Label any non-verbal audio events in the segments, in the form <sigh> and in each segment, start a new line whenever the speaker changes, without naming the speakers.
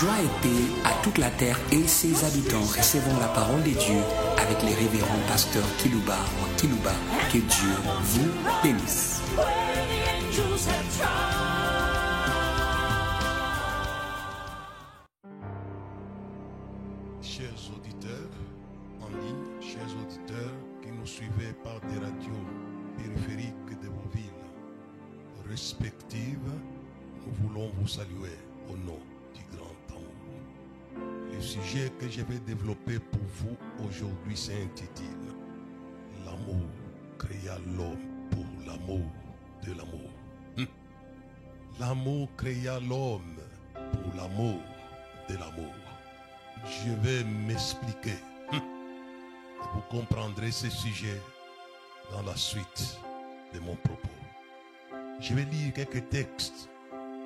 Joie et paix à toute la terre et ses habitants. Recevons la parole de Dieu avec les révérends pasteurs Kilouba ou Kilouba. Que Dieu vous bénisse.
Ce sujet dans la suite de mon propos. Je vais lire quelques textes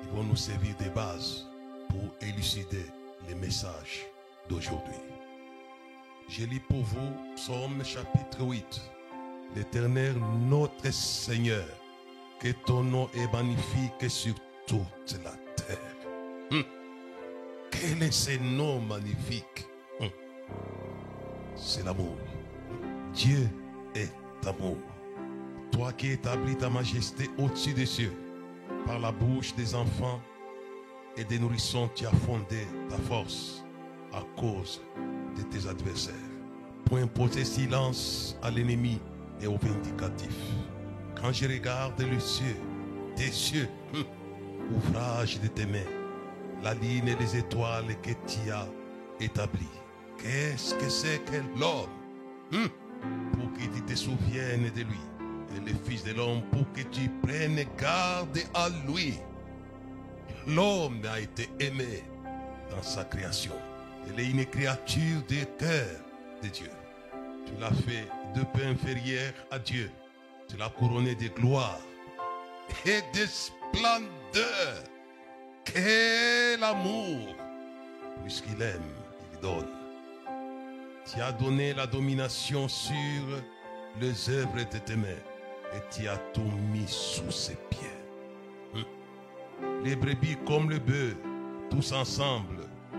qui vont nous servir de base pour élucider les messages d'aujourd'hui. Je lis pour vous Psaume chapitre 8. L'Éternel notre Seigneur, que ton nom est magnifique sur toute la terre. Hum. Quel est ce nom magnifique? Hum. C'est l'amour. Dieu est amour. Toi qui établis ta majesté au-dessus des cieux, par la bouche des enfants et des nourrissons, tu as fondé ta force à cause de tes adversaires. Pour imposer silence à l'ennemi et au vindicatif. Quand je regarde le cieux, tes cieux, hum, ouvrage de tes mains, la ligne et les étoiles que tu as établies. Qu'est-ce que c'est que l'homme hum, pour que tu te souviennes de lui et le Fils de l'homme pour que tu prennes garde à lui. L'homme a été aimé dans sa création. Il est une créature de cœur de Dieu. Tu l'as fait de peu inférieur à Dieu. Tu l'as couronné de gloire et de splendeur. Quel amour Puisqu'il aime, il donne. Tu as donné la domination sur les œuvres de tes mains et tu as tout mis sous ses pieds. Hum. Les brebis comme le bœuf, tous ensemble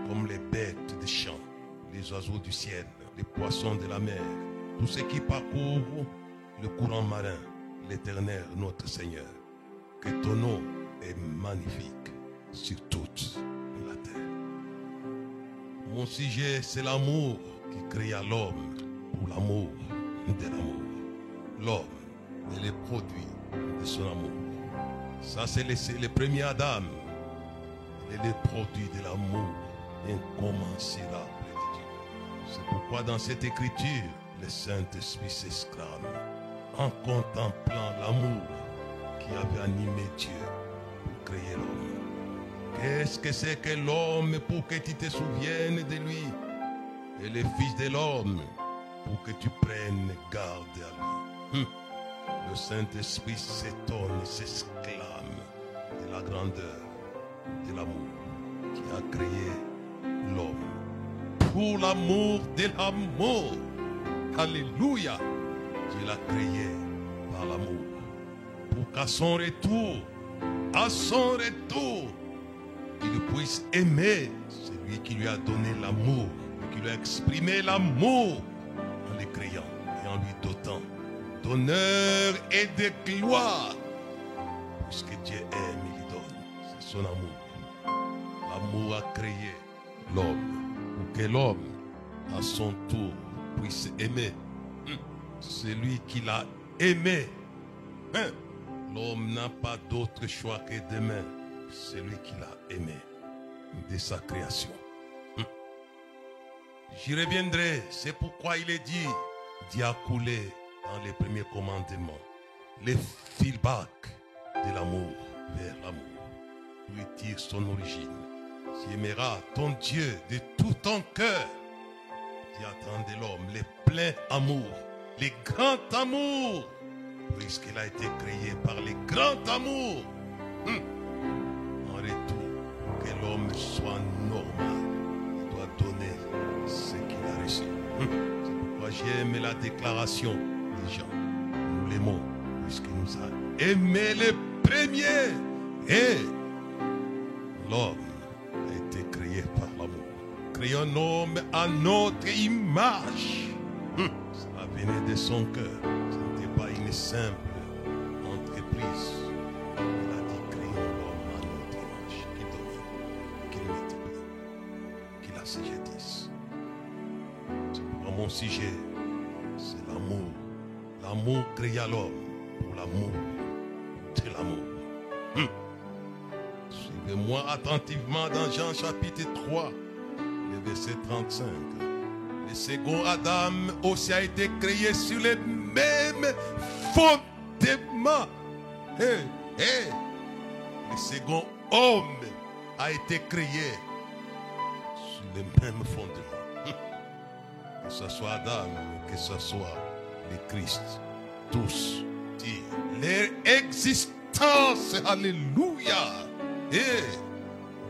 comme les bêtes des champs, les oiseaux du ciel, les poissons de la mer, tous ceux qui parcourent le courant marin, l'éternel notre Seigneur. Que ton nom est magnifique sur toute la terre. Mon sujet, c'est l'amour qui créa l'homme pour l'amour de l'amour. L'homme est le produit de son amour. Ça, c'est le, premier Adam. Est le produit de l'amour incommensurable de Dieu. C'est pourquoi dans cette écriture, le Saint-Esprit s'exclame en contemplant l'amour qui avait animé Dieu pour créer l'homme. Qu'est-ce que c'est que l'homme pour que tu te souviennes de lui? Et le Fils de l'homme pour que tu prennes garde à lui. Hum. Le Saint-Esprit s'étonne s'exclame de la grandeur de l'amour qui a créé l'homme. Pour l'amour de l'amour. Alléluia. Dieu l'a créé par l'amour. Pour qu'à son retour, à son retour, il puisse aimer celui qui lui a donné l'amour, qui lui a exprimé l'amour en le créant et en lui dotant d'honneur et de gloire. Puisque Dieu aime, il donne. C'est son amour. L'amour a créé l'homme pour que l'homme, à son tour, puisse aimer hum, celui qui l'a aimé. Hein? L'homme n'a pas d'autre choix que d'aimer celui qui l'a aimé de sa création. J'y reviendrai. C'est pourquoi il est dit d'y a coulé dans les premiers commandements les feedback de l'amour vers l'amour. Lui tire son origine. Tu aimeras ton Dieu de tout ton cœur. Tu attends de l'homme les pleins amour, les grands amours, puisqu'il a été créé par les grands amours. Hum. En retour, que l'homme soit normal, C'est pourquoi j'aime la déclaration des gens. Nous l'aimons, puisqu'il nous a aimés les premiers. Et l'homme a été créé par créé un homme à notre image. Hum, Ça venait de son cœur. Ce n'était pas une simple entreprise. Sujet, c'est l'amour. L'amour créa l'homme pour l'amour de l'amour. Hum. Suivez-moi attentivement dans Jean chapitre 3, le verset 35. Le second Adam aussi a été créé sur les mêmes fondements. Le second homme a été créé sur les mêmes fondements. Que ce soit Adam, que ce soit le Christ, tous disent leur existence, alléluia, et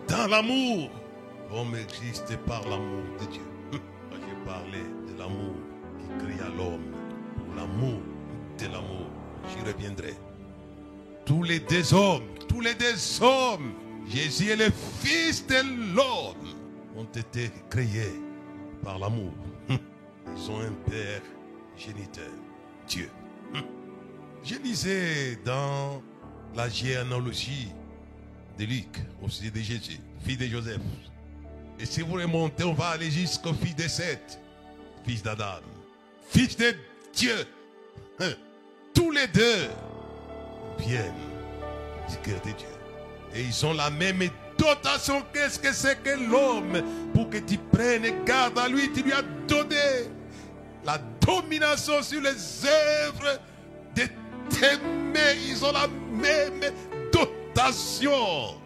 dans l'amour, l'homme existe par l'amour de Dieu. <laughs> J'ai parlé de l'amour qui créa l'homme, pour l'amour de l'amour, j'y reviendrai. Tous les deux hommes, tous les deux hommes, Jésus et le Fils de l'homme, ont été créés par l'amour. <laughs> Ils ont un Père géniteur, Dieu. Je lisais dans la généalogie de Luc, au sujet de Jésus, fils de Joseph. Et si vous remontez, on va aller jusqu'au fils de Seth, fils d'Adam, fils de Dieu. Hein. Tous les deux viennent du cœur de Dieu. Et ils ont la même dotation. Qu'est-ce que c'est que l'homme Pour que tu prennes garde à lui, tu lui as donné la domination sur les œuvres de t'aimer. Ils ont la même dotation.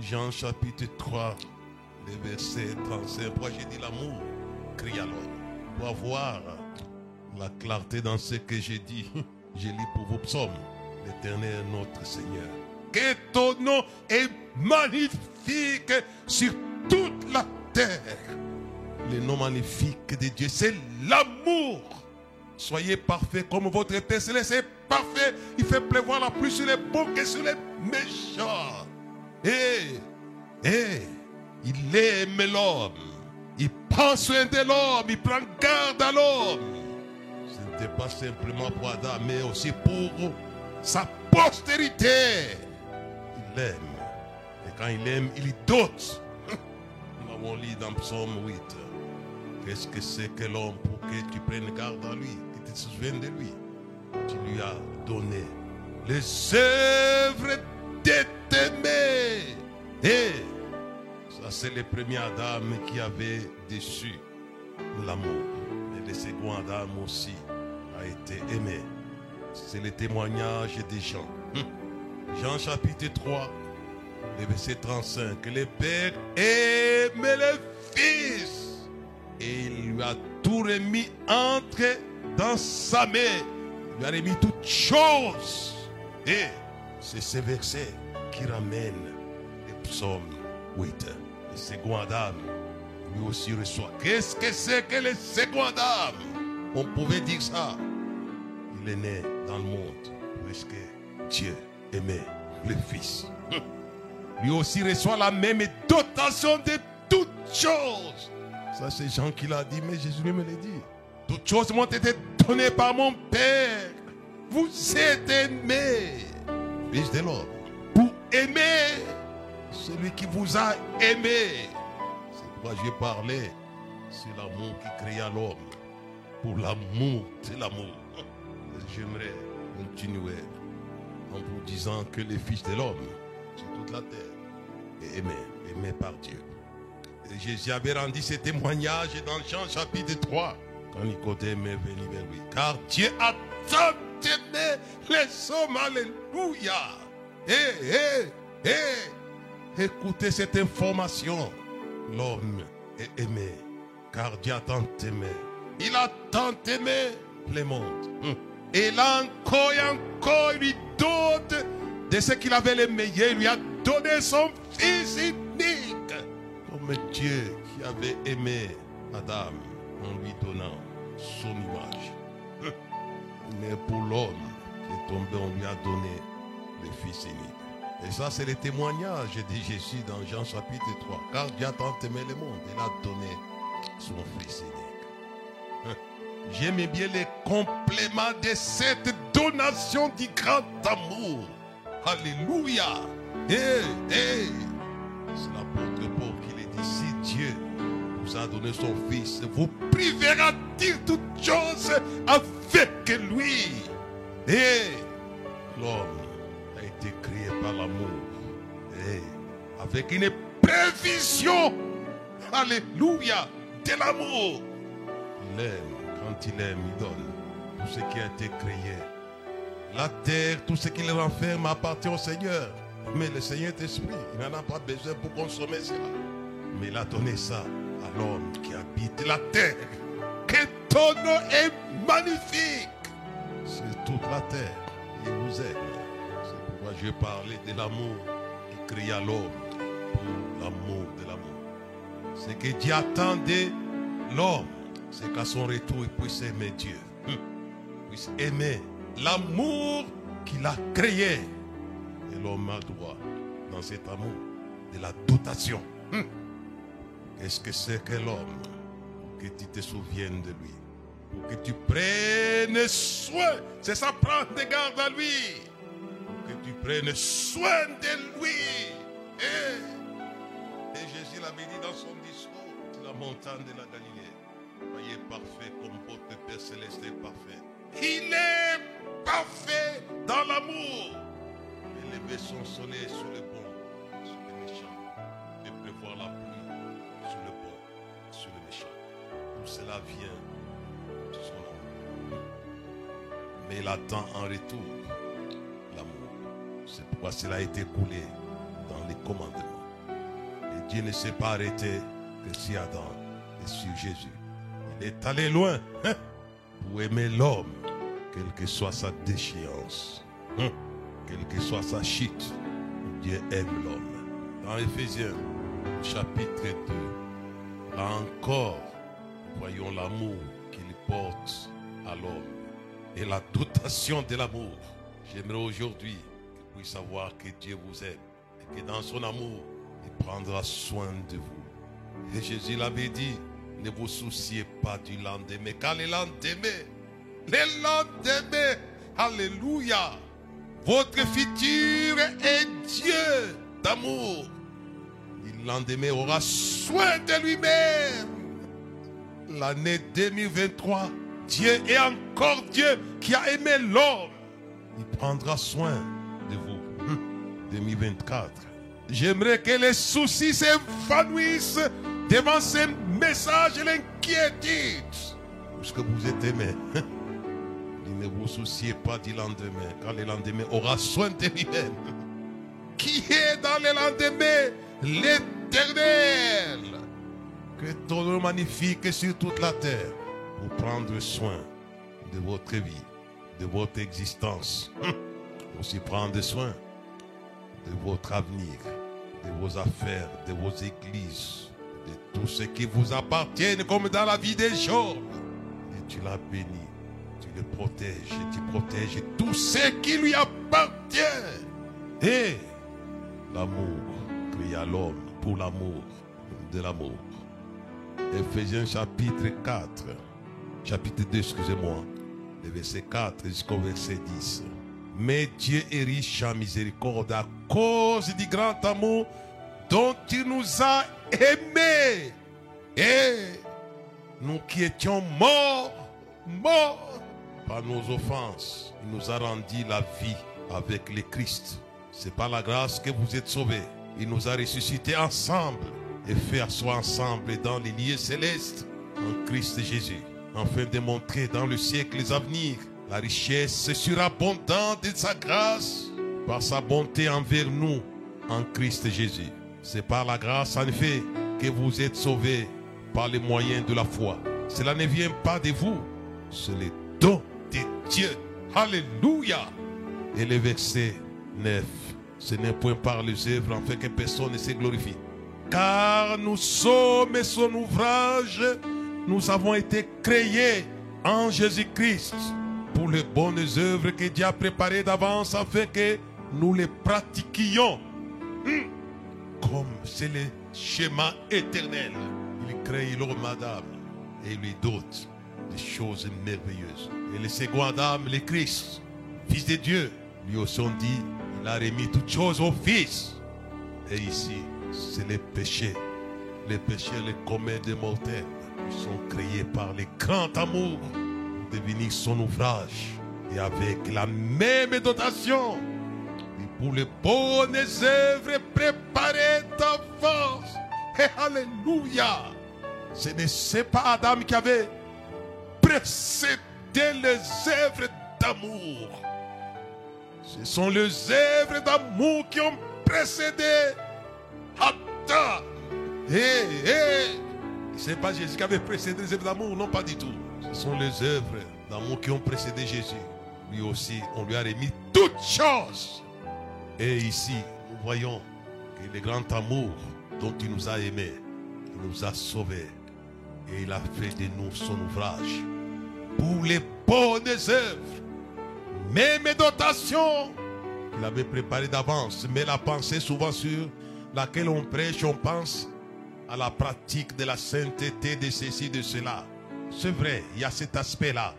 Jean chapitre 3, le verset 35. Pourquoi j'ai dit l'amour Crie alors. Pour avoir la clarté dans ce que j'ai dit, <laughs> je lis pour vos psaumes. L'éternel notre Seigneur. Que ton nom est magnifique sur toute la terre. Le nom magnifique de Dieu, c'est l'amour. Soyez parfaits comme votre Père céleste est parfait. Il fait pleuvoir la pluie sur les bons que sur les méchants. Et, et, il aime l'homme. Il prend soin de l'homme. Il prend garde à l'homme. Ce n'était pas simplement pour Adam, mais aussi pour sa postérité. Aime. Et quand il aime, il dote. <laughs> Nous l'avons lu dans Psaume 8. Qu'est-ce que c'est que l'homme pour que tu prennes garde à lui, que tu te souviennes de lui? Tu lui as donné les œuvres de t'aimer. Et ça, c'est le premier Adam qui avait déçu l'amour. Mais le second Adam aussi a été aimé. C'est le témoignage des gens. Jean chapitre 3, le verset 35. Le Père aime le Fils et il lui a tout remis entre dans sa main. Il lui a remis toutes choses. Et c'est ce verset qui ramène le psaume 8. Le second Adam, lui aussi reçoit. Qu'est-ce que c'est que le second Adam? On pouvait dire ça. Il est né dans le monde puisque Dieu aimait le Fils. Lui aussi reçoit la même dotation de toutes choses. Ça, c'est Jean qui l'a dit, mais Jésus lui me l'a dit. Toutes choses m'ont été données par mon Père. Vous êtes aimés, fils de l'homme, pour aimer celui qui vous a aimé. C'est pourquoi j'ai parlé. C'est l'amour qui créa l'homme. Pour l'amour, c'est l'amour. J'aimerais continuer en vous disant que les fils de l'homme sur toute la terre est aimé, aimé par Dieu. Jésus avait rendu ce témoignage dans Jean chapitre 3, quand Nicodème est venu vers lui. Car Dieu a tant aimé les hommes, alléluia. Et, et, et, écoutez cette information. L'homme est aimé, car Dieu a tant aimé. Il a tant aimé le monde. Hum. Et là encore et encore, il de ce qu'il avait le meilleur. Il lui a donné son fils unique comme Dieu qui avait aimé Adam en lui donnant son image. <laughs> Mais pour l'homme qui est tombé, on lui a donné le Fils unique. Et ça, c'est le témoignage de Jésus dans Jean chapitre 3. Car Dieu a tant aimé le monde, il a donné son Fils unique. <laughs> J'aime bien les compléments de cette donation du grand amour. Alléluia. Eh, eh. C'est l'apôtre Paul qui le dit. Si Dieu vous a donné son Fils, vous privera dire toutes choses avec lui. Et l'homme a été créé par l'amour. Et avec une prévision. Alléluia. De l'amour. Il aime. Quand il aime, il donne. Tout ce qui a été créé. La terre, tout ce qu'il renferme appartient au Seigneur. Mais le Seigneur est esprit. Il n'en a pas besoin pour consommer cela. Mais il a donné ça à l'homme qui habite la terre. Que ton nom est magnifique sur toute la terre. Il vous aime. C'est pourquoi je parlais de l'amour qui cria l'homme pour l'amour de l'amour. Ce que Dieu attendait l'homme, c'est qu'à son retour, il puisse aimer Dieu. Hum. Puisse aimer l'amour qu'il a créé. Et l'homme a droit, dans cet amour, de la dotation. Hum. Qu'est-ce que c'est que l'homme que tu te souviennes de lui. Pour que tu prennes soin. C'est ça, prendre des garde à lui. Pour que tu prennes soin de lui. Et, et Jésus l'avait dit dans son discours la montagne de la Galilée. Soyez parfait comme votre Père Céleste est parfait. Il est parfait dans l'amour. Élever son soleil sur le bon, sur le méchant. Et prévoir la pluie sur le bon, sur le méchant. Tout cela vient de son amour. Mais il attend en retour l'amour. C'est pourquoi cela a été coulé dans les commandements. Et Dieu ne s'est pas arrêté que sur Adam et sur Jésus. Il est allé loin hein, pour aimer l'homme, quelle que soit sa déchéance, hein, quelle que soit sa chute. Dieu aime l'homme. Dans Éphésiens, chapitre 2, là encore, voyons l'amour qu'il porte à l'homme et la dotation de l'amour. J'aimerais aujourd'hui que vous puissiez savoir que Dieu vous aime et que dans son amour, il prendra soin de vous. Et Jésus l'avait dit, ne vous souciez pas du lendemain, car le lendemain, le lendemain, alléluia, votre futur est Dieu d'amour. Le lendemain aura soin de lui-même. L'année 2023, Dieu est encore Dieu qui a aimé l'homme. Il prendra soin de vous. Hum, 2024. J'aimerais que les soucis s'évanouissent devant ces messages et l'inquiétude. Parce que vous êtes aimé. <laughs> Ne vous souciez pas du lendemain, car le lendemain aura soin de lui-même. <laughs> Qui est dans le lendemain? L'éternel. Que ton nom magnifique sur toute la terre pour prendre soin de votre vie, de votre existence. <laughs> Aussi prendre soin de votre avenir, de vos affaires, de vos églises, tout ce qui vous appartient, comme dans la vie des Job. Et tu l'as béni, tu le protèges, tu protèges tout ce qui lui appartient. Et l'amour cria l'homme pour l'amour de l'amour. Ephésiens chapitre 4, chapitre 2, excusez-moi, le verset 4 jusqu'au verset 10. Mais Dieu est riche en miséricorde à cause du grand amour dont il nous a aimés. Et nous qui étions morts, morts par nos offenses, il nous a rendu la vie avec le Christ. C'est par la grâce que vous êtes sauvés. Il nous a ressuscités ensemble et fait asseoir ensemble dans les lieux célestes en Christ Jésus, afin de montrer dans le siècle à venir la richesse surabondante de sa grâce par sa bonté envers nous en Christ Jésus. C'est par la grâce en effet que vous êtes sauvés par les moyens de la foi. Cela ne vient pas de vous, c'est le don de Dieu. Alléluia. Et le verset 9, ce n'est point par les œuvres en fait que personne ne se glorifie. Car nous sommes son ouvrage, nous avons été créés en Jésus-Christ pour les bonnes œuvres que Dieu a préparées d'avance afin que nous les pratiquions hum, c'est le schéma éternel. Il crée l'homme Adam et lui dote des choses merveilleuses. Et le second Adam, le Christ, Fils de Dieu, lui aussi dit, il a remis toutes choses au Fils. Et ici, c'est les péchés, les péchés, les communs des mortels, qui sont créés par le grand amour pour devenir son ouvrage. Et avec la même dotation, pour les bonnes œuvres préparées d'avance. Et Alléluia! Ce n'est pas Adam qui avait précédé les œuvres d'amour. Ce sont les œuvres d'amour qui ont précédé Adam. Hé, hé. Ce n'est pas Jésus qui avait précédé les œuvres d'amour, non pas du tout. Ce sont les œuvres d'amour qui ont précédé Jésus. Lui aussi, on lui a remis toutes choses. Et ici, nous voyons que le grand amour dont il nous a aimés, il nous a sauvés. Et il a fait de nous son ouvrage. Pour les bonnes œuvres, même dotations qu'il avait préparées d'avance. Mais la pensée souvent sur laquelle on prêche, on pense à la pratique de la sainteté de ceci, de cela. C'est vrai, il y a cet aspect-là.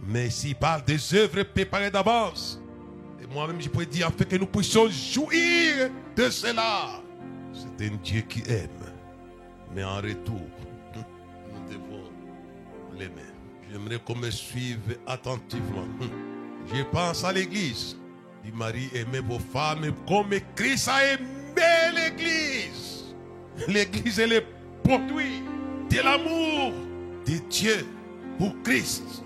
Mais s'il parle des œuvres préparées d'avance, et moi-même je pourrais dire, afin que nous puissions jouir de cela. C'est un Dieu qui aime. Mais en retour, nous devons l'aimer. J'aimerais qu'on me suive attentivement. Je pense à l'église. Dit Marie, aimez vos femmes comme Christ a aimé l'église. L'église est le produit de l'amour de Dieu pour Christ.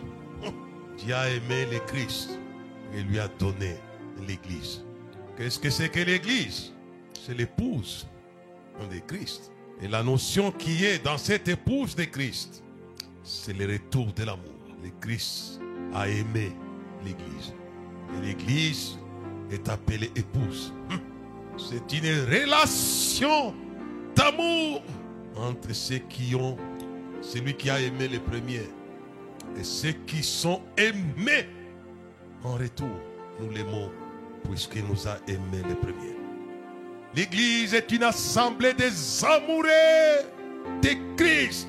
Dieu a aimé le Christ et lui a donné l'église. Qu'est-ce que c'est que l'église? C'est l'épouse de Christ. Et la notion qui est dans cette épouse de Christ, c'est le retour de l'amour. Le Christ a aimé l'église. Et l'église est appelée épouse. C'est une relation d'amour entre ceux qui ont, celui qui a aimé le premier, et ceux qui sont aimés en retour. Nous l'aimons puisqu'il nous a aimés le premier. L'église est une assemblée des amoureux de Christ.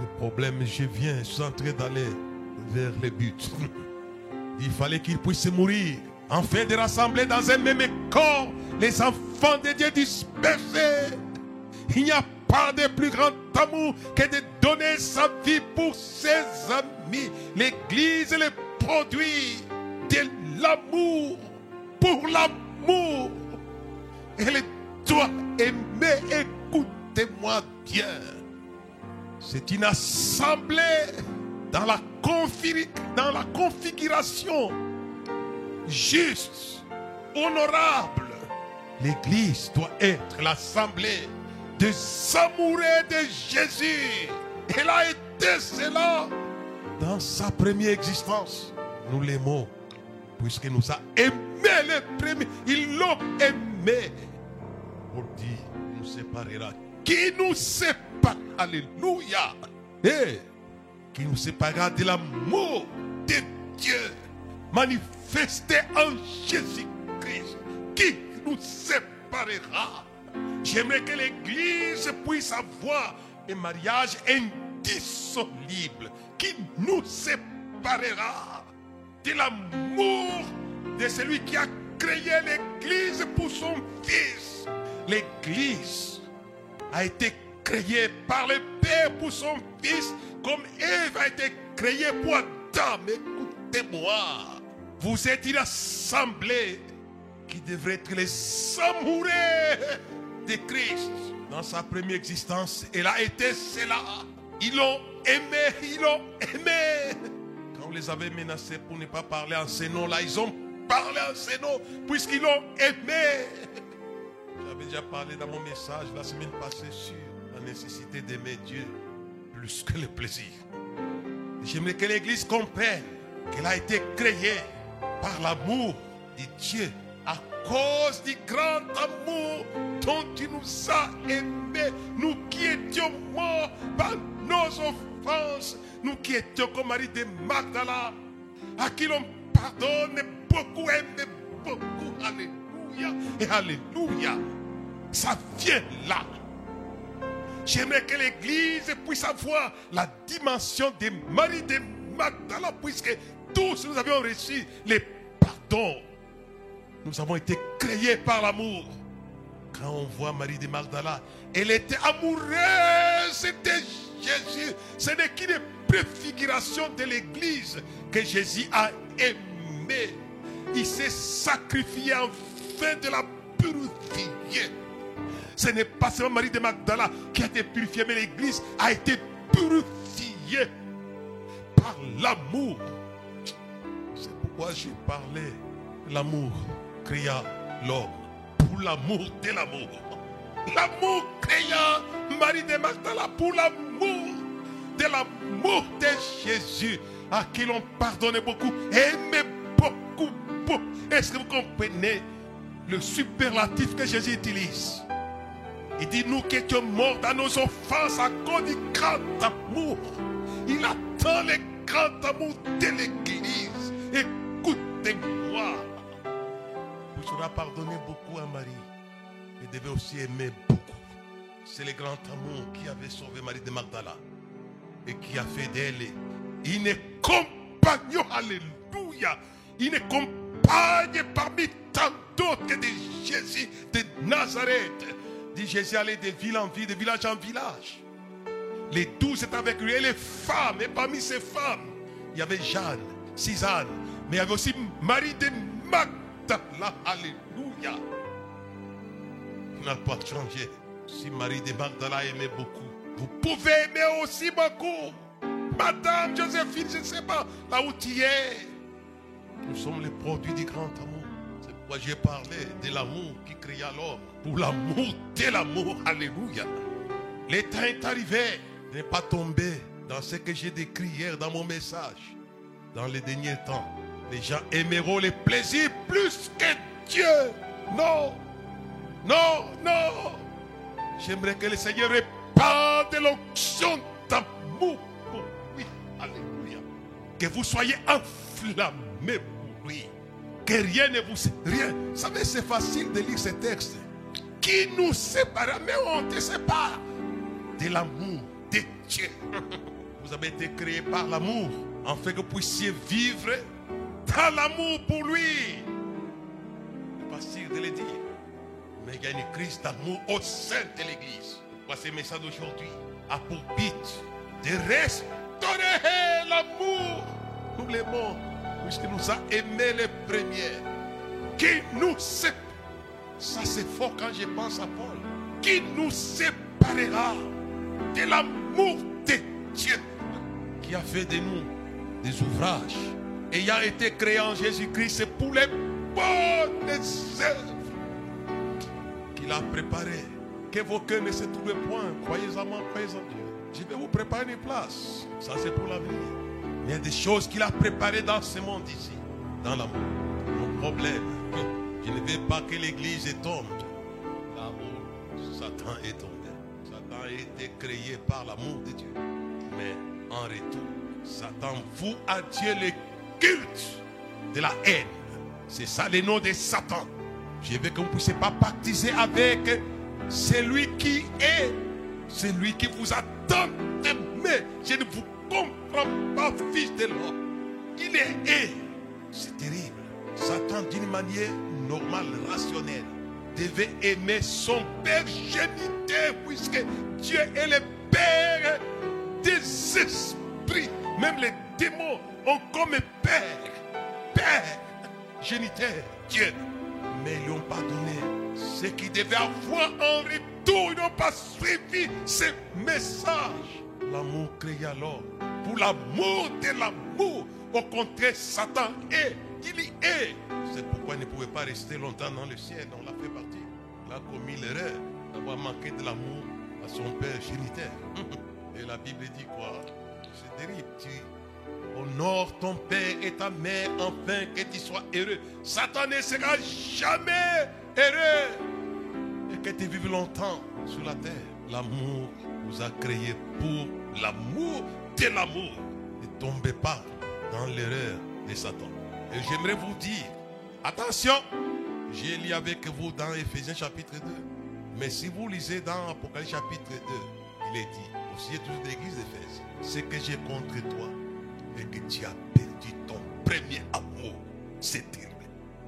Le problème, je viens, je suis en train d'aller vers le but. <laughs> Il fallait qu'il puisse mourir afin de rassembler dans un même corps les enfants de Dieu dispersés. Il n'y a pas de plus grand amour que de donner sa vie pour ses amis. L'église est le produit de l'amour pour l'amour. Elle doit aimer, écoutez-moi bien. C'est une assemblée dans la, dans la configuration juste, honorable. L'église doit être l'assemblée des amoureux de Jésus. Elle a été cela dans sa première existence. Nous l'aimons puisqu'il nous a aimé les premiers. Ils l'ont aimé. On dit, nous séparera. Qui nous sépare? Alléluia. Et qui nous séparera de l'amour de Dieu manifesté en Jésus-Christ? Qui nous séparera? J'aimerais que l'Église puisse avoir un mariage indissoluble qui nous séparera? De l'amour de celui qui a créé l'Église pour son Fils. L'Église a été créée par le Père pour son Fils, comme Ève a été créée pour Adam. Écoutez-moi, vous êtes une assemblée qui devrait être les amoureux de Christ. Dans sa première existence, elle a été cela. Ils l'ont aimé, ils l'ont aimé. On les avait menacés pour ne pas parler en ces noms-là, ils ont parlé en ces noms puisqu'ils l'ont aimé. <laughs> J'avais déjà parlé dans mon message la semaine passée sur la nécessité d'aimer Dieu plus que le plaisir. J'aimerais que l'Église comprenne qu'elle a été créée par l'amour de Dieu à cause du grand amour dont tu nous as aimés, nous qui étions morts par nos offenses, nous qui étions comme Marie de Magdala, à qui l'on pardonne beaucoup, aime Et Alléluia. Ça vient là. J'aimerais que l'Église puisse avoir la dimension des maris de Magdala, puisque tous nous avions reçu les pardons. Nous avons été créés par l'amour. Quand on voit Marie de Magdala, elle était amoureuse de Jésus. Ce n'est qu'une préfiguration de l'Église que Jésus a aimé. Il s'est sacrifié afin de la purifier. Ce n'est pas seulement Marie de Magdala qui a été purifiée, mais l'Église a été purifiée par l'amour. C'est pourquoi j'ai parlé. L'amour créa l'homme pour l'amour de l'amour. L'amour créa Marie de Magdala pour l'amour de l'amour de Jésus à qui l'on pardonnait beaucoup, aimait beaucoup, beaucoup. Est-ce que vous comprenez le superlatif que Jésus utilise? Il dit, nous qui étions morts dans nos offenses à cause du grand amour. Il attend le grand amour de l'Église. Écoutez-moi. Vous serez pardonné beaucoup à Marie. Mais devez aussi aimer beaucoup. C'est le grand amour qui avait sauvé Marie de Magdala. Et qui a fait d'elle une compagnon. Alléluia. Une compagne parmi tant d'autres de Jésus de Nazareth dit Jésus allait de ville en ville, de village en village. Les douze étaient avec lui et les femmes. Et parmi ces femmes, il y avait Jeanne, Suzanne, mais il y avait aussi Marie de Magdala. Alléluia. Il n'a pas changé. Si Marie de Magdala aimait beaucoup, vous pouvez aimer aussi beaucoup. Madame Joséphine, je ne sais pas là où tu es. Nous sommes les produits du grand amour. C'est pourquoi j'ai parlé de l'amour qui créa l'homme pour l'amour de l'amour. Alléluia. Le temps est arrivé ne pas tomber dans ce que j'ai décrit hier dans mon message. Dans les derniers temps, les gens aimeront les plaisirs plus que Dieu. Non, non, non. J'aimerais que le Seigneur répande l'onction d'amour pour lui. Alléluia. Que vous soyez enflammés pour lui. Que rien ne vous... Rien. Vous savez, c'est facile de lire ce texte qui nous sépare, mais on te sépare? De l'amour de Dieu. <laughs> Vous avez été créé par l'amour, afin que vous puissiez vivre l'amour pour lui. C'est facile de le dire, mais il y a une crise d'amour au sein de l'Église. Ce message d'aujourd'hui a pour but de restaurer l'amour. Nous l'aimons, puisque nous a aimé les premiers, qui nous sépare ça c'est fort quand je pense à Paul. Qui nous séparera de l'amour de Dieu qui a fait de nous des ouvrages ayant été créés en Jésus-Christ pour les bonnes œuvres qu'il a préparées. Que vos cœurs ne se trouvent point. Croyez en moi, croyez en Dieu. Je vais vous préparer une place. Ça c'est pour l'avenir. Il y a des choses qu'il a préparées dans ce monde ici. Dans l'amour. Mon problème je ne veux pas que l'église tombe là où Satan est tombé. Satan a été créé par l'amour de Dieu. Mais en retour, Satan voue à Dieu le culte de la haine. C'est ça le nom de Satan. Je veux que vous ne puissiez pas baptiser avec celui qui est, celui qui vous a tant aimé. Je ne vous comprends pas, fils de l'homme. Il est C'est terrible. Satan, d'une manière normal, rationnel, devait aimer son Père géniteur, puisque Dieu est le Père des esprits. Même les démons ont comme Père, Père géniteur, Dieu. Mais ils n'ont pas donné ce qu'ils devaient avoir en retour. Ils n'ont pas suivi ce message. L'amour créa l'homme. Pour l'amour de l'amour, au contraire, Satan est il y est. C'est pourquoi il ne pouvait pas rester longtemps dans le ciel. On l'a fait partir. Il a commis l'erreur d'avoir manqué de l'amour à son père géniteur. <laughs> Et la Bible dit quoi? Tu honores ton père et ta mère afin que tu sois heureux. Satan ne sera jamais heureux. Et que tu vives longtemps sur la terre. L'amour vous a créé pour l'amour de l'amour. Ne tombez pas dans l'erreur de Satan. Et j'aimerais vous dire, attention, J'ai lu avec vous dans Ephésiens chapitre 2. Mais si vous lisez dans Apocalypse chapitre 2, il est dit, aussi toujours de l'église d'Éphèse, ce que j'ai contre toi, et que tu as perdu ton premier amour. C'est terrible.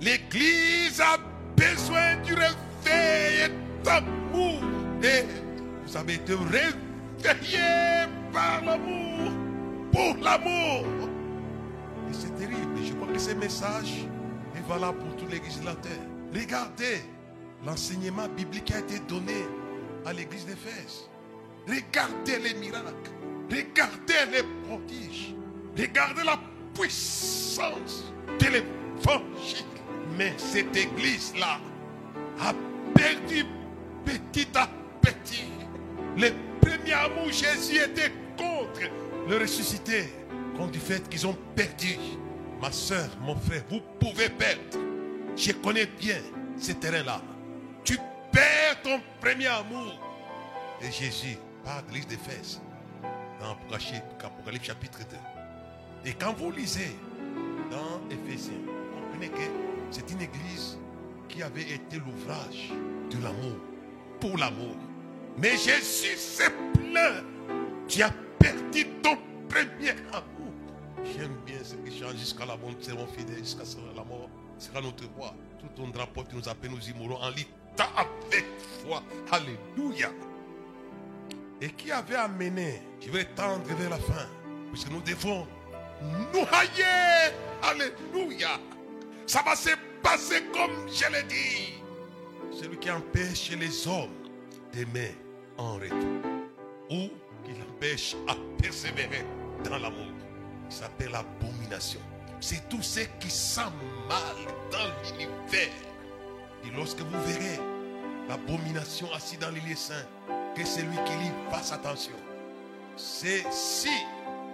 L'église a besoin du réveil d'amour. Et vous avez été réveillés par l'amour, pour l'amour. Et c'est terrible. Je crois que ce message est valable pour toute l'église de la terre. Regardez l'enseignement biblique qui a été donné à l'église d'Éphèse. Regardez les miracles. Regardez les prodiges. Regardez la puissance de l'évangile. Mais cette église-là a perdu petit à petit. Le premier amour, Jésus était contre le ressuscité. Contre du fait qu'ils ont perdu. Ma soeur, mon frère, vous pouvez perdre. Je connais bien ce terrain-là. Tu perds ton premier amour. Et Jésus de l'église d'Éphèse dans Apocalypse chapitre 2. Et quand vous lisez dans Éphésiens, vous comprenez que c'est une église qui avait été l'ouvrage de l'amour, pour l'amour. Mais Jésus s'est plaint. Tu as perdu ton premier amour. J'aime bien ce qui change jusqu'à la mort. Nous serons fidèles jusqu'à la mort. Sera notre voix. Tout ton drapeau qui nous appelle, nous y mourrons en l'état avec foi. Alléluia. Et qui avait amené, qui vais tendre vers la fin, puisque nous devons nous hailler. Alléluia. Ça va se passer comme je l'ai dit. Celui qui empêche les hommes d'aimer en retour. Ou qui l'empêche à persévérer dans l'amour. S'appelle abomination. C'est tout ce qui sent mal dans l'univers. Et lorsque vous verrez l'abomination assis dans les lieux saints, que celui qui lit fasse attention. C'est si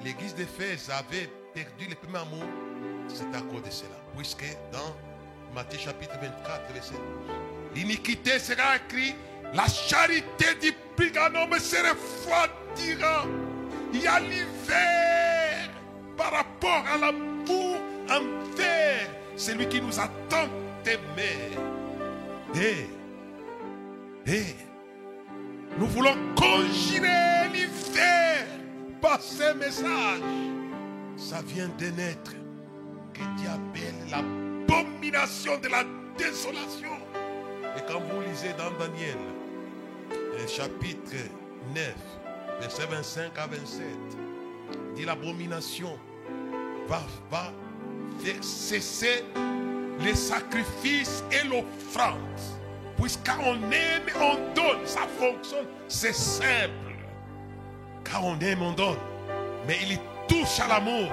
l'église d'Éphèse avait perdu le premier amour, c'est à cause de cela. Puisque dans Matthieu chapitre 24, verset 12, l'iniquité sera écrite, la charité du brigand homme se refroidira. Il y a l'hiver par rapport à l'amour envers celui qui nous a tant aimés. Et, et, nous voulons conjurer l'hiver par ces messages. Ça vient de naître que Dieu appelle l'abomination de la désolation. Et quand vous lisez dans Daniel, chapitre 9, verset 25 à 27, dit l'abomination va, va faire cesser les sacrifices et l'offrande. Puisqu'on aime, on donne. Ça fonctionne. C'est simple. Car on aime, on donne. Mais il touche à l'amour.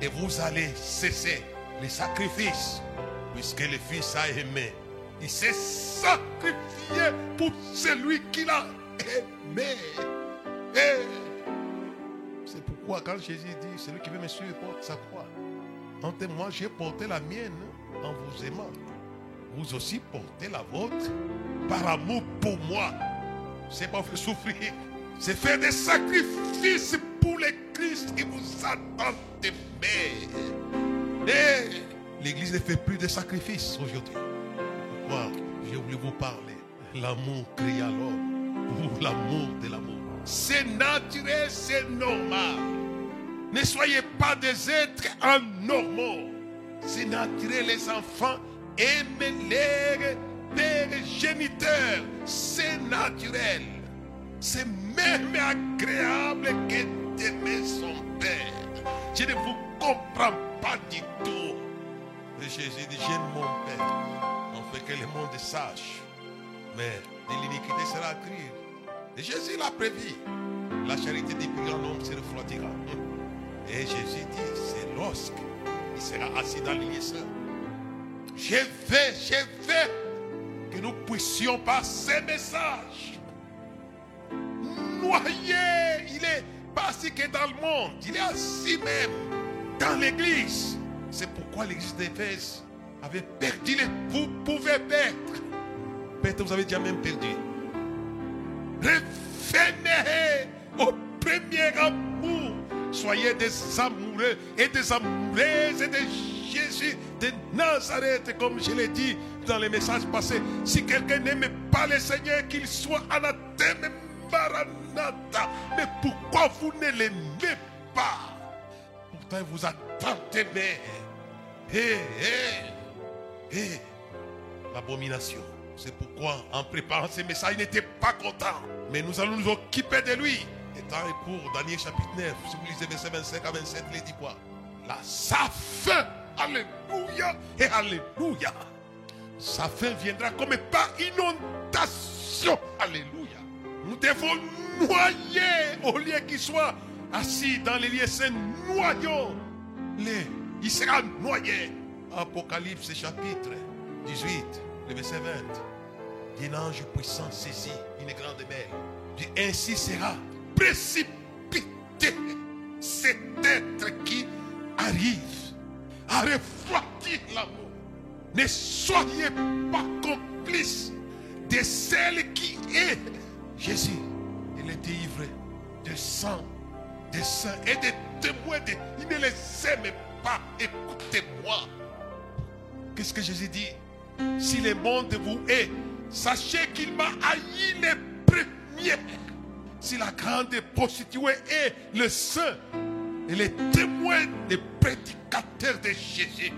Et vous allez cesser les sacrifices. Puisque le Fils a aimé. Il s'est sacrifié pour celui qu'il a aimé. C'est pourquoi quand Jésus dit, celui qui veut me suivre porte sa croix. En moi, j'ai porté la mienne en vous aimant vous aussi portez la vôtre par amour pour moi. C'est pas faire souffrir, c'est faire des sacrifices pour les Christ qui vous attendent d'aimer. Et l'Église ne fait plus de sacrifices aujourd'hui. Pourquoi? J'ai vous parler. L'amour crie l'homme pour l'amour de l'amour. C'est naturel, c'est normal. Ne soyez pas des êtres anormaux. C'est naturel, les enfants pères géniteurs, c'est naturel. C'est même agréable que d'aimer son père. Je ne vous comprends pas du tout. Et Jésus dit, j'aime mon père. On fait que le monde sache. Mais de l'iniquité sera criée. Et Jésus l'a prévu. La charité des plus grands hommes se refroidira. Et Jésus dit, c'est lorsque il sera assis dans les je veux, je veux que nous puissions par ces messages noyer. Il est pas assis que dans le monde, il est assis même dans l'église. C'est pourquoi l'église d'Éphèse avait perdu les. Vous pouvez perdre. Peut-être vous avez déjà même perdu. Revenez au premier amour. Soyez des amoureux et des amoureuses et des Jésus de Nazareth, comme je l'ai dit dans les messages passés, si quelqu'un n'aime pas le Seigneur, qu'il soit anathème. Mais pourquoi vous ne l'aimez pas? Pourtant, vous a tant aimé. Hé, hé, hé. L'abomination. C'est pourquoi, en préparant ces messages, il n'était pas content. Mais nous allons nous occuper de lui. Et temps est pour Daniel chapitre 9. Si vous lisez verset 25 à 27, il dit quoi? Là, sa. Alléluia et Alléluia. Sa fin viendra comme par inondation. Alléluia. Nous devons noyer au lieu qu'il soit assis dans les lieux saints. Noyons. Les, il sera noyé. Apocalypse chapitre 18, le verset 20. Un ange puissant saisit une grande mer. Dit ainsi sera précipité cet être qui arrive à refroidir l'amour. Ne soyez pas complices de celle qui est Jésus. Il était ivre de sang, de sang et de témoins. De... Il ne les aime pas. Écoutez-moi. Qu'est-ce que Jésus dit? Si le monde vous hait, sachez qu'il m'a haï les premiers. Si la grande prostituée est le saint et les témoins des prédicateurs de Jésus,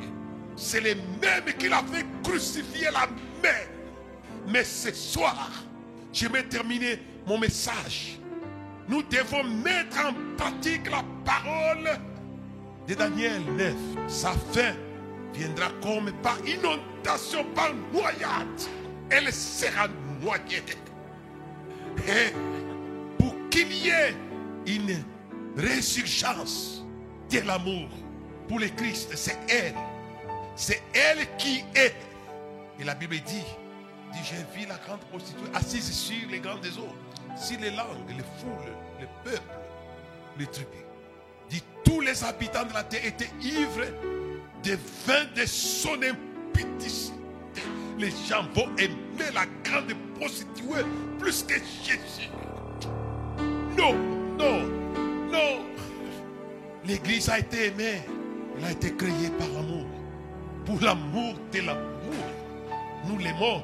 c'est les mêmes qu'il a fait crucifier la mère. Mais ce soir, je vais terminer mon message. Nous devons mettre en pratique la parole de Daniel 9. Sa fin viendra comme par inondation, par noyade. Elle sera noyée. Et pour qu'il y ait une résurgence de l'amour pour le Christ, c'est elle. C'est elle qui est. Et la Bible dit, dit j'ai vu la grande prostituée assise sur les grands des eaux, sur les langues, les foules, les peuples, les tribus. Dit tous les habitants de la terre étaient ivres de vin de son impudicité. Les gens vont aimer la grande prostituée plus que Jésus. Non, non, non. L'église a été aimée. Elle a été créée par l'amour. Pour l'amour de l'amour. Nous l'aimons.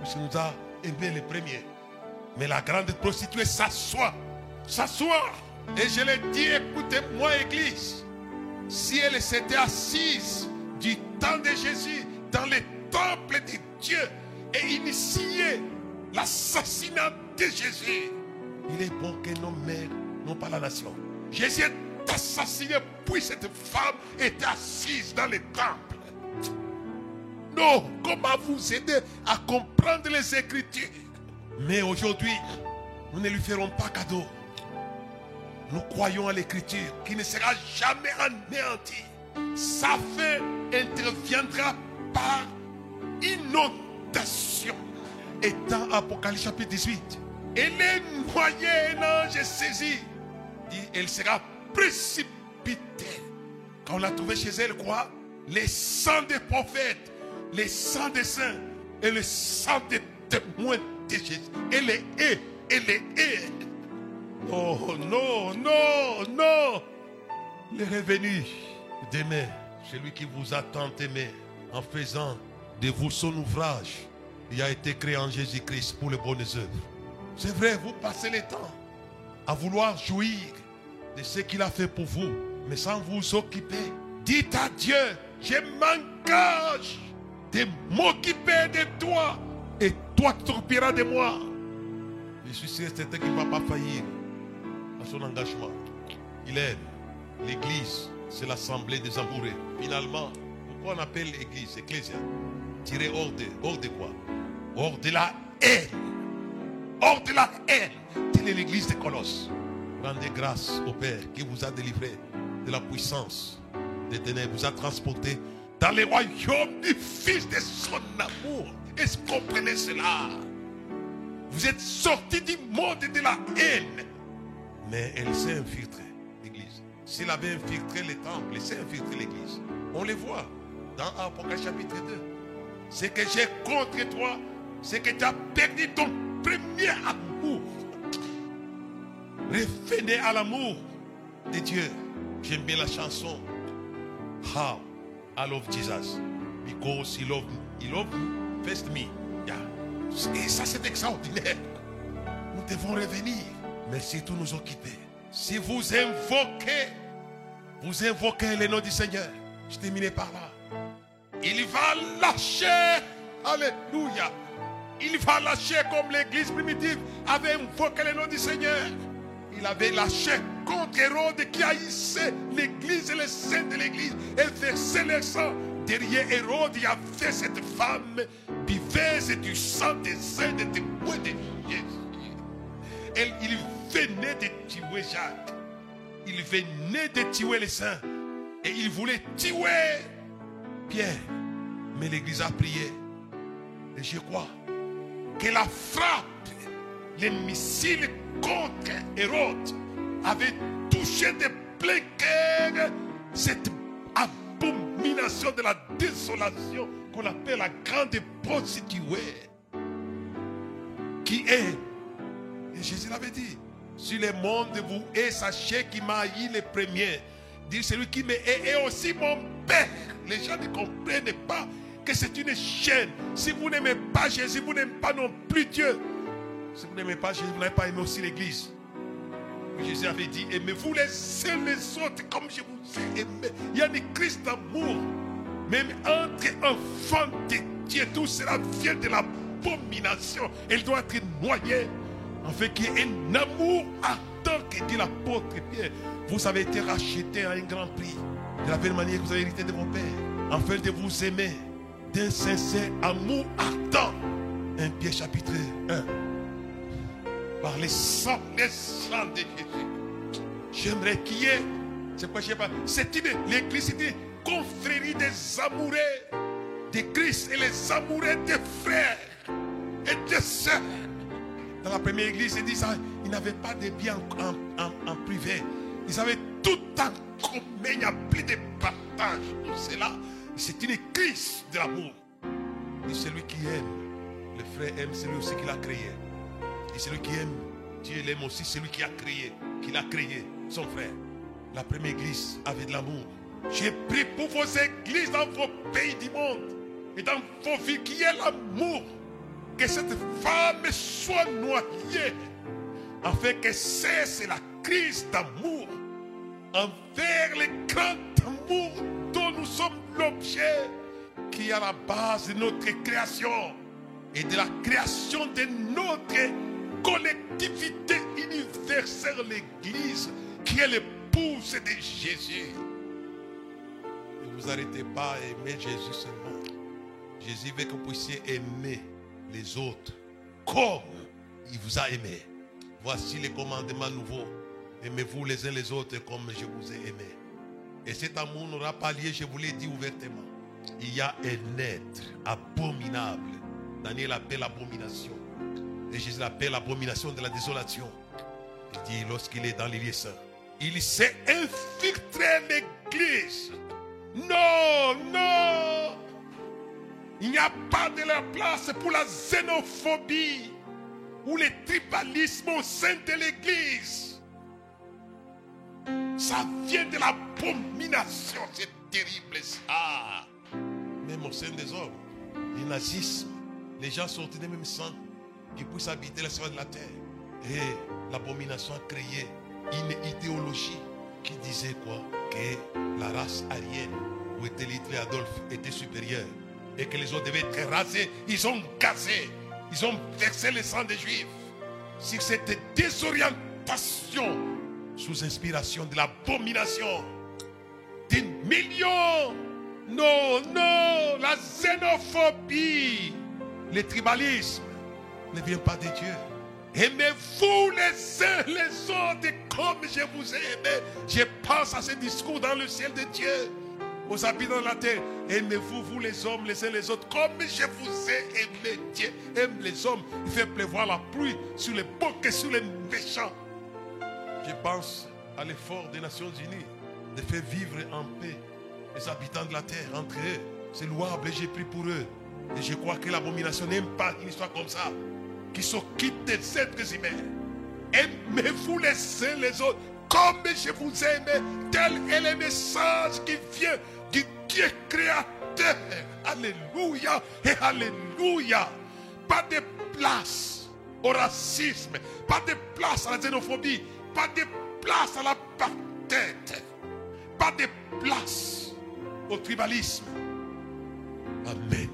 Puisqu'il nous a aimés les premiers. Mais la grande prostituée s'assoit. S'assoit. Et je l'ai dit, écoutez-moi, Église. Si elle s'était assise du temps de Jésus dans le temple de Dieu et initié l'assassinat de Jésus, il est bon que nos mères n'ont pas la nation. Jésus est assassiné puis cette femme est assise dans le temple. Non, comment vous aider à comprendre les Écritures? Mais aujourd'hui, nous ne lui ferons pas cadeau. Nous croyons à l'écriture qui ne sera jamais anéantie. Sa fin interviendra par inondation. Et dans Apocalypse chapitre 18, elle est noyée, un ange saisi. Elle sera précipitée. Quand on l'a trouvée chez elle, quoi? Les sangs des prophètes, les sangs des saints et le sang des témoins de Jésus. Elle est, elle est, Oh non, non, non. Le revenu demain, celui qui vous a tant aimé en faisant de vous son ouvrage, il a été créé en Jésus-Christ pour les bonnes œuvres. C'est vrai, vous passez le temps à vouloir jouir de ce qu'il a fait pour vous, mais sans vous occuper. Dites à Dieu, je m'engage de m'occuper de toi et toi tu t'occuperas de moi. Je suis certain qu'il ne va pas faillir à son engagement. Il aime. L'église, c'est l'assemblée des amoureux. Finalement, pourquoi on appelle l'église, ecclésia? Tiré hors de, hors de quoi? Hors de la haine. Hors de la haine. Telle est l'église de Colosse. Rendez grâce au Père qui vous a délivré de la puissance des ténèbres, vous a transporté dans les royaumes du Fils de son amour. Est-ce que vous comprenez cela? Vous êtes sortis du monde de la haine. Mais elle s'est infiltrée, l'église. S'il avait infiltré les temples, elle s'est infiltrée l'église. On les voit dans Apocalypse chapitre 2. Ce que j'ai contre toi, c'est que tu as perdu ton premier amour. Revenez à l'amour de Dieu. J'aime bien la chanson. How I love Jesus. Because he loved me. He loved me Face me. Et ça, c'est extraordinaire. Nous devons revenir. Mais si tout nous occuper. Si vous invoquez, vous invoquez le nom du Seigneur. Je termine par là. Il va lâcher. Alléluia. Il va lâcher comme l'église primitive avait invoqué le nom du Seigneur. Il avait lâché contre Hérode qui haïssait l'église et les saints de l'église et versait le sang. Derrière Hérode, il y avait cette femme biveuse du sang des saints, des témoins de Jésus. Il venait de tuer Jacques. Il venait de tuer les saints. Et il voulait tuer Pierre. Mais l'église a prié. Et je crois que la frappe, les missiles contre Hérode avait touché de plein cœur cette abomination de la désolation qu'on appelle la grande prostituée. Qui est, et Jésus l'avait dit, si le monde vous est, sachez qu'il m'a haï le premier. Dire celui qui me hait est aussi mon père. Les gens ne comprennent pas que c'est une chaîne. Si vous n'aimez pas Jésus, vous n'aimez pas non plus Dieu. Si vous n'aimez pas Jésus, vous n'avez pas aimé aussi l'Église. Jésus avait dit, aimez-vous les uns les autres comme je vous ai aimé. Il y a une crise d'amour. Même entre enfants de Dieu, tout cela vient de l'abomination. Elle doit être noyée. En fait, qu'il y ait un amour ardent que dit l'apôtre Pierre. Vous avez été racheté à un grand prix. De la même manière que vous avez hérité de vos pères. Afin de vous aimer d'un sincère amour ardent. Un Pierre chapitre 1 par les sang, les sang de Jésus. J'aimerais qu'il y ait, c'est quoi je sais pas, c'est une, l'église, c'est une confrérie des amoureux de Christ et les amoureux des frères et des sœurs. Dans la première église, ils disent, ils n'avaient pas de biens en, en, en, privé. Ils avaient tout en commun. Il n'y a plus de partage. Tout cela, c'est une crise de l'amour. Et celui qui aime, le frère aime celui aussi qui l'a créé. Et celui qui aime, Dieu l'aime aussi celui qui a créé, qui l'a créé, son frère. La première église avait de l'amour. J'ai pris pour vos églises dans vos pays du monde et dans vos villes qui ait l'amour. Que cette femme soit noyée afin que cesse la crise d'amour envers le grand amour dont nous sommes l'objet qui est à la base de notre création et de la création de notre collectivité universelle, l'Église, qui est l'épouse de Jésus. Ne vous arrêtez pas à aimer Jésus seulement. Jésus veut que vous puissiez aimer les autres comme il vous a aimé. Voici les commandements nouveaux. Aimez-vous les uns les autres comme je vous ai aimé. Et cet amour n'aura pas lieu, je vous l'ai dit ouvertement. Il y a un être abominable. Daniel appelle abomination. Et Jésus l'appelle l'abomination de la désolation. Il dit lorsqu'il est dans les lieux saints, il s'est infiltré l'église. Non, non. Il n'y a pas de la place pour la xénophobie ou le tribalisme au sein de l'église. Ça vient de l'abomination. C'est terrible ça. Même au sein des hommes, le nazisme, les gens sont des mêmes sang qui puissent habiter la sphère de la terre. Et l'abomination a créé une idéologie qui disait quoi? Que la race aryenne, où était Hitler Adolphe, était supérieure. Et que les autres devaient être rasés. Ils ont cassé. Ils ont versé le sang des juifs. Sur cette désorientation, sous inspiration de l'abomination, des millions. Non, non, la xénophobie, le tribalisme ne vient pas de Dieu. Aimez-vous les uns les autres comme je vous ai aimé? Je pense à ce discours dans le ciel de Dieu. Aux habitants de la terre, aimez-vous, vous les hommes, les uns les autres, comme je vous ai aimé? Dieu aime les hommes. Il fait pleuvoir la pluie sur les bons et sur les méchants. Je pense à l'effort des Nations Unies de faire vivre en paix les habitants de la terre entre eux. C'est louable et j'ai pris pour eux. Et je crois que l'abomination n'aime pas une histoire comme ça qui s'occupe des êtres humains. Aimez-vous les uns les autres comme je vous aime. Tel est le message qui vient du Dieu créateur. Alléluia et Alléluia. Pas de place au racisme, pas de place à la xénophobie, pas de place à la tête. Pas de place au tribalisme. Amen.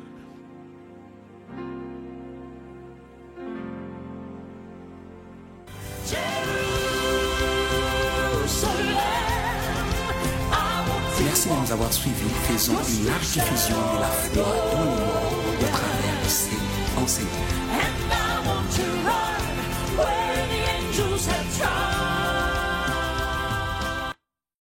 Merci de nous avoir suivis. Faisons une large diffusion de la foi dans le monde de travers ces enseignements.